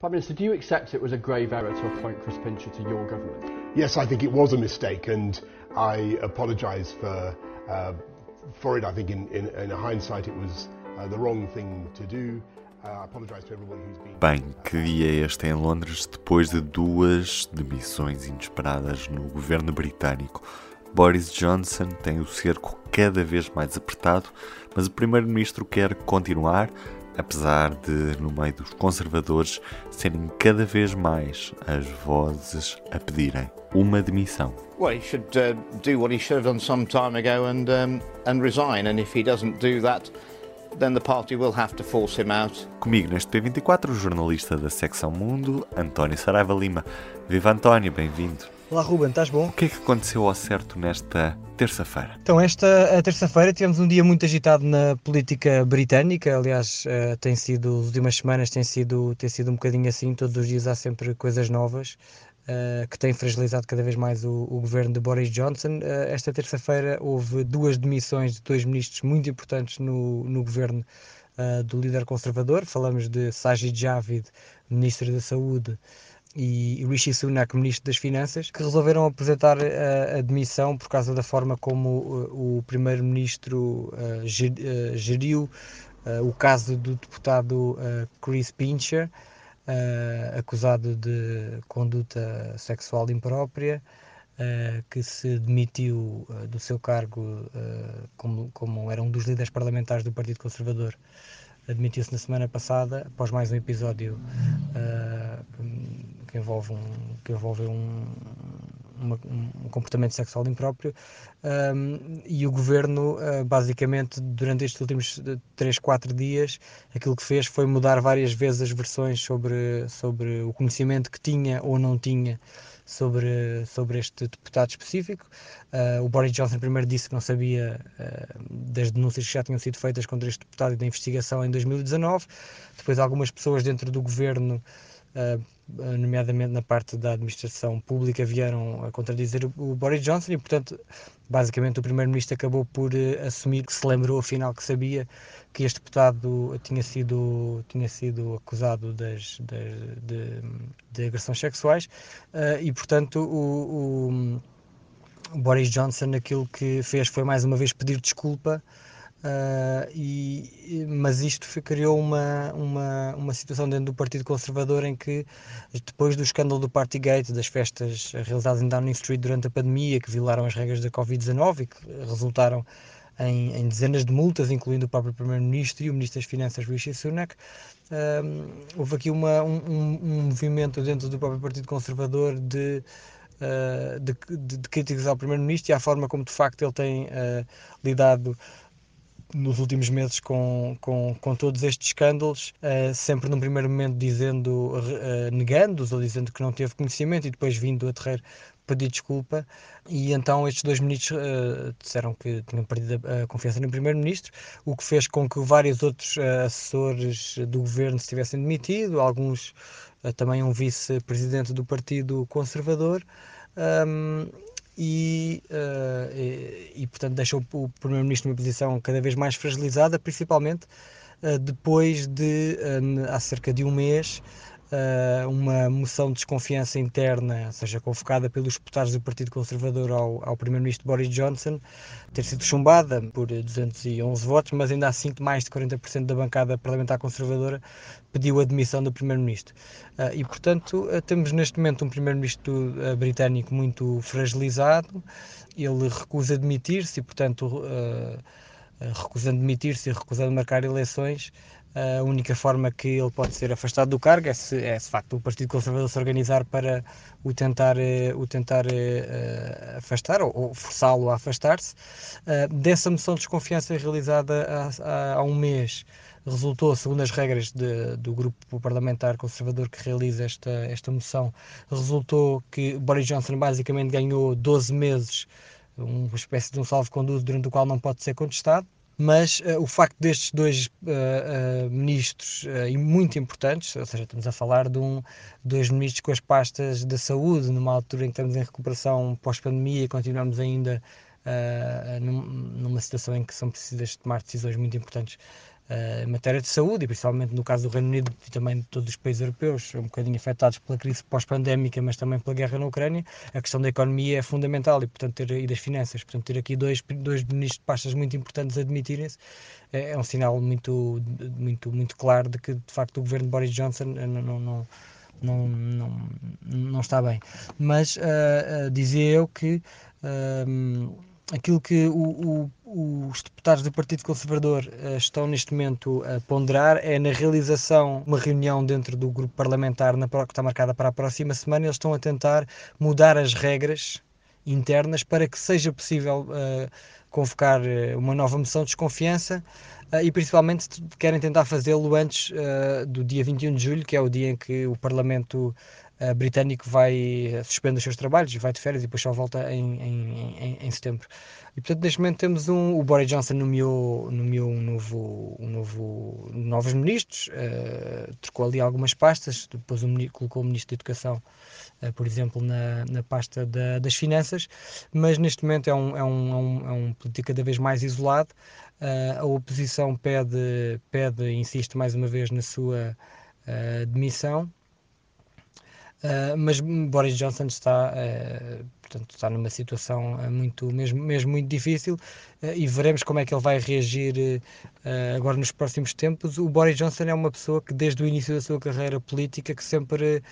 Prime Minister, do you accept it was a grave error to appoint Chris Pincher to your government? Yes, I think it was a mistake, and I apologise for uh, for it. I think in, in, in hindsight it was uh, the wrong thing to do. Uh, I apologise to everyone who's been. Bem, que dia é este em Londres depois de duas demissões inesperadas no governo britânico? Boris Johnson tem o cerco cada vez mais apertado, mas o primeiro-ministro quer continuar, apesar de, no meio dos conservadores, serem cada vez mais as vozes a pedirem uma demissão. Well, he should uh, do what he should have done some time ago and um, and resign. And if he doesn't do that, then the party will have to force him out. Comigo neste P24, o jornalista da secção Mundo, António Saraiva Lima. Viva António, bem-vindo. Olá Ruben, estás bom? O que é que aconteceu ao certo nesta terça-feira? Então, esta terça-feira tivemos um dia muito agitado na política britânica. Aliás, uh, tem sido, as últimas semanas tem sido, tem sido um bocadinho assim. Todos os dias há sempre coisas novas uh, que têm fragilizado cada vez mais o, o governo de Boris Johnson. Uh, esta terça-feira houve duas demissões de dois ministros muito importantes no, no governo do líder conservador. Falamos de Sajid Javid, ministro da Saúde e Rishi Sunak, Ministro das Finanças, que resolveram apresentar a, a demissão por causa da forma como o, o Primeiro-Ministro uh, geriu uh, o caso do deputado uh, Chris Pincher, acusado de conduta sexual imprópria, que se demitiu do seu cargo como, como era um dos líderes parlamentares do Partido Conservador. Admitiu-se na semana passada, após mais um episódio uh, que envolve um, que envolve um, uma, um comportamento sexual impróprio um, e o governo uh, basicamente durante estes últimos 3, 4 dias aquilo que fez foi mudar várias vezes as versões sobre, sobre o conhecimento que tinha ou não tinha sobre, sobre este deputado específico. Uh, o Boris Johnson primeiro disse que não sabia uh, das denúncias que já tinham sido feitas contra este deputado e da investigação em 2019. Depois algumas pessoas dentro do governo nomeadamente na parte da administração pública, vieram a contradizer o Boris Johnson e, portanto, basicamente o Primeiro-Ministro acabou por uh, assumir que se lembrou, afinal, que sabia que este deputado tinha sido, tinha sido acusado das, das de, de, agressões sexuais. E, portanto, o, o Boris Johnson aquilo que fez foi mais uma vez pedir desculpa Uh, e, mas isto criou uma, uma, uma situação dentro do Partido Conservador em que, depois do escândalo do Partygate, das festas realizadas em Downing Street durante a pandemia, que violaram as regras da Covid-19 e que resultaram em, em, dezenas de multas, incluindo o próprio Primeiro-Ministro e o Ministro das Finanças, Rishi Sunak, uh, houve aqui uma, um, um, movimento dentro do próprio Partido Conservador de. Uh, de, de, de criticar o Primeiro-Ministro e a forma como de facto ele tem lidado nos últimos meses com, com, com todos estes escândalos, uh, sempre num primeiro momento dizendo, uh, negando-os ou dizendo que não teve conhecimento e depois vindo a terreiro pedir desculpa e então estes dois ministros uh, disseram que tinham perdido a, a confiança no primeiro-ministro, o que fez com que vários outros uh, assessores do governo se tivessem demitido, alguns uh, também um vice-presidente do Partido Conservador. Um, e, uh, e, e, portanto deixou o Primeiro-Ministro numa posição cada vez mais fragilizada, principalmente uh, depois de, um, há cerca de um mês, uh, uma moção de desconfiança interna, seja convocada pelos deputados do Partido Conservador ao, ao Primeiro-Ministro Boris Johnson, ter sido chumbada por 211 votos, mas ainda assim mais de 40% da bancada parlamentar conservadora pediu a demissão do Primeiro-Ministro. Uh, e, portanto, uh, temos neste momento um Primeiro-Ministro britânico muito fragilizado, ele recusa demitir-se e, portanto, recusando demitir-se e recusando marcar eleições, a única forma que ele pode ser afastado do cargo é se, é, se facto o Partido Conservador se organizar para o tentar, o tentar uh, afastar ou, ou forçá-lo a afastar-se. Uh, dessa moção de desconfiança realizada há, há um mês, resultou, segundo as regras de, do grupo parlamentar conservador que realiza esta, esta moção, resultou que Boris Johnson basicamente ganhou 12 meses, uma espécie de um salvo-conduto durante o qual não pode ser contestado mas uh, o facto destes dois uh, ministros e muito importantes, ou seja, estamos a falar de um, dois ministros com as pastas da saúde, numa altura em que estamos em recuperação pós-pandemia e continuamos ainda num, numa situação em que são precisas tomar decisões muito importantes em matéria de saúde, e principalmente no caso do Reino Unido e também de todos os países europeus, um bocadinho afetados pela crise pós-pandémica, mas também pela guerra na Ucrânia, a questão da economia é fundamental e, portanto, ter, e das finanças. Portanto, ter aqui dois, dois ministros de pastas muito importantes a admitirem-se é, é, um sinal muito, muito, muito claro de que, de facto, o governo de Boris Johnson não, não não, não, não está bem. Mas uh, uh, dizia eu que uh, aquilo que o, o, os deputados do Partido Conservador uh, estão neste momento a ponderar é na realização uma reunião dentro do grupo parlamentar na, que está marcada para a próxima semana. Eles estão a tentar mudar as regras internas para que seja possível uh, convocar uh, uma nova moção de desconfiança e principalmente querem tentar fazê-lo antes do dia 21 de julho, que é o dia em que o Parlamento britânico vai suspende os seus trabalhos, vai de férias e depois só volta em, em, em, em, setembro. E portanto, neste momento temos um. O Boris Johnson nomeou, nomeou um novo, um novo, novos ministros, uh, trocou ali algumas pastas, depois um, colocou o ministro da Educação, uh, por exemplo, na, na pasta da, das finanças, mas neste momento é um, é um, é um, é um político cada vez mais isolado. Uh, a oposição pede, pede, insiste mais uma vez na sua demissão Uh, mas Boris Johnson está, uh, portanto, está numa situação uh, muito, mesmo, mesmo muito difícil e veremos como é que ele vai reagir agora nos próximos tempos. O Boris Johnson é uma pessoa que desde o início da sua carreira política que sempre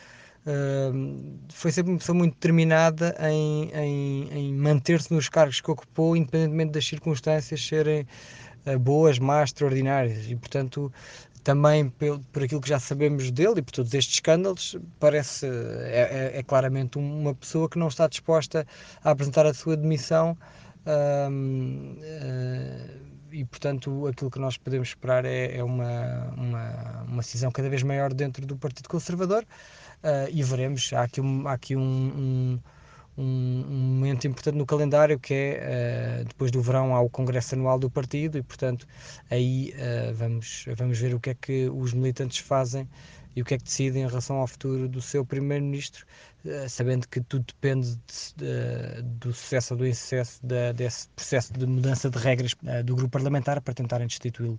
foi sempre uma pessoa muito determinada em, em, em manter-se nos cargos que ocupou, independentemente das circunstâncias serem boas, más, extraordinárias e portanto também por, por aquilo que já sabemos dele e por todos estes escândalos, parece, é, é, é claramente uma pessoa que não está disposta a apresentar a sua demissão uh, e, portanto, aquilo que nós podemos esperar é, é uma, uma, uma decisão cada vez maior dentro do Partido Conservador uh, e veremos, há aqui um, há aqui um, um um, um, momento importante no calendário que é uh, depois do verão há o congresso anual do partido e portanto aí uh, vamos, vamos ver o que é que os militantes fazem e o que é que decidem em relação ao futuro do seu primeiro-ministro, uh, sabendo que tudo depende de, de, do sucesso ou do insucesso de, desse processo de mudança de regras do grupo parlamentar para tentarem destituí-lo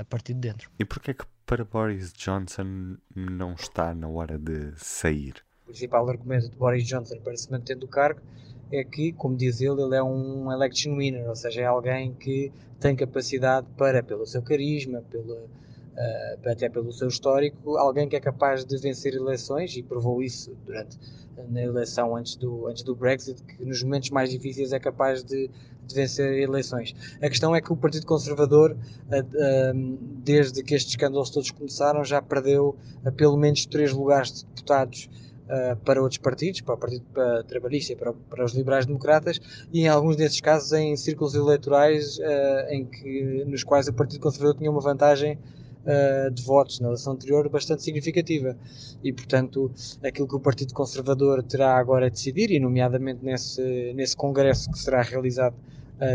a partir de dentro. E porquê é que para Boris Johnson não está na hora de sair? Principal argumento de Boris Johnson para se manter do cargo é que, como diz ele, ele é um election winner, ou seja, é alguém que tem capacidade para, pelo seu carisma, pela, uh, até pelo seu histórico, alguém que é capaz de vencer eleições e provou isso durante na eleição antes do, antes do Brexit, que nos momentos mais difíceis é capaz de, de vencer eleições. A questão é que o Partido Conservador, uh, uh, desde que estes escândalos todos começaram, já perdeu pelo menos três lugares de deputados uh, para outros partidos, para o Partido Trabalhista e para, para, os liberais-democratas, e em alguns desses casos em círculos eleitorais uh, em que, nos quais o Partido Conservador tinha uma vantagem uh, de votos na eleição anterior bastante significativa. E, portanto, aquilo que o Partido Conservador terá agora a decidir, e nomeadamente nesse, nesse congresso que será realizado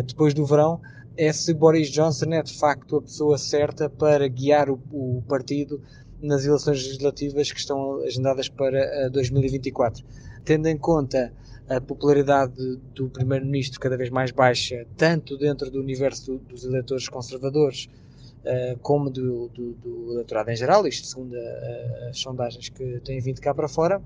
depois do verão, é se Boris Johnson é de facto a pessoa certa para guiar o, o partido nas eleições legislativas que estão agendadas para 2024. Eh, Tendo em conta a popularidade do Primeiro-Ministro cada vez mais baixa, tanto dentro do universo dos eleitores conservadores, uh, como do, do, do, eleitorado em geral, isto segundo a, as sondagens que têm vindo cá para fora,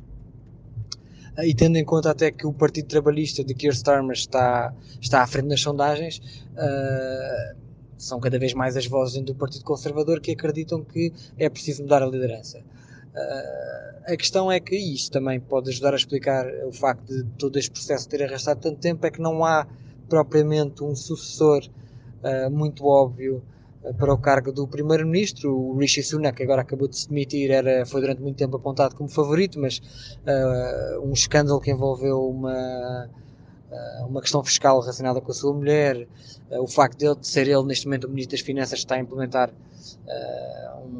e tendo em conta até que o Partido Trabalhista de Keir Starmer está, está à frente nas sondagens, uh, são cada vez mais as vozes do Partido Conservador que acreditam que é preciso mudar a liderança. Uh, a questão é que isto também pode ajudar a explicar o facto de todo este processo ter arrastado tanto tempo, é que não há propriamente um sucessor uh, muito óbvio uh, para o cargo do primeiro-ministro. O Rishi Sunak, agora acabou de se demitir, era, foi durante muito tempo apontado como favorito, mas um escândalo que envolveu uma uma questão fiscal relacionada com a sua mulher, o facto de, ele, de ser ele neste momento o Ministro das Finanças está a implementar um,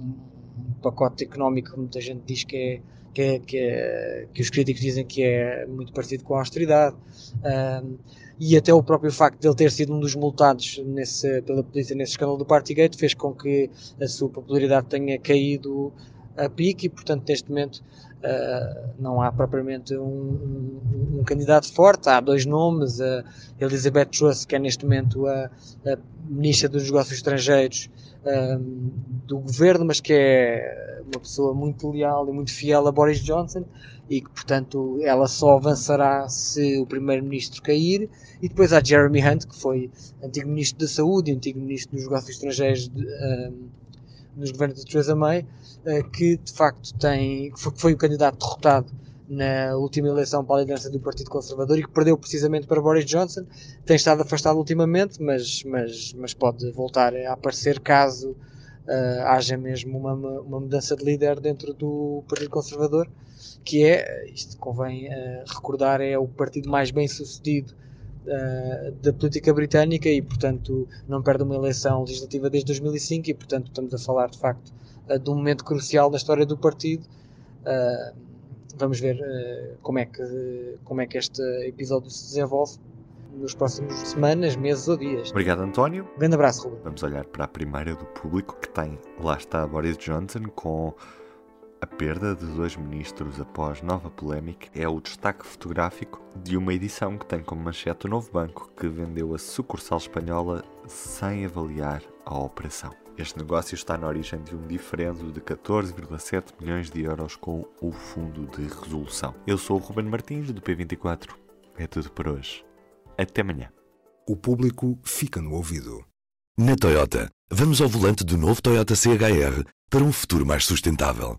um, pacote económico que muita gente diz que é que, é, que, é, que, os críticos dizem que é muito parecido com a austeridade. Um, e até o próprio facto de ele ter sido um dos multados nesse, pela polícia nesse escândalo do Partygate fez com que a sua popularidade tenha caído a pique e, portanto, neste momento uh, não há propriamente um, um, um, candidato forte. Há dois nomes, a Elizabeth Truss, que é neste momento a, a Ministra dos Negócios Estrangeiros um, do governo, mas que é uma pessoa muito leal e muito fiel a Boris Johnson e que, portanto, ela só avançará se o primeiro-ministro cair. E depois há Jeremy Hunt, que foi antigo ministro da Saúde e antigo ministro dos Negócios Estrangeiros de, um, nos governos de Theresa May, uh, que de facto tem, foi o candidato derrotado na última eleição para a liderança do Partido Conservador e que perdeu precisamente para Boris Johnson. Tem estado afastado ultimamente, mas, mas, mas pode voltar a aparecer caso uh, haja mesmo uma, uma mudança de líder dentro do Partido Conservador, que é, isto convém uh, recordar, é o partido mais bem sucedido uh, da política britânica e, portanto, não perde uma eleição legislativa desde 2005 e, portanto, estamos a falar de facto de um momento crucial na história do partido. Uh, vamos ver uh, como, é que, como é que este episódio se desenvolve nos próximos semanas, meses ou dias. Obrigado, António. Um grande abraço, Ruben. Vamos olhar para a primeira do público que tem, lá está, Boris Johnson com a perda de dois ministros após nova polémica é o destaque fotográfico de uma edição que tem como manchete o novo banco que vendeu a sucursal espanhola sem avaliar a operação. Este negócio está na origem de um diferendo de 14,7 milhões de euros com o Fundo de Resolução. Eu sou o Ruben Martins, do P24. É tudo por hoje. Até amanhã. O público fica no ouvido. Na Toyota, vamos ao volante do novo Toyota CHR para um futuro mais sustentável.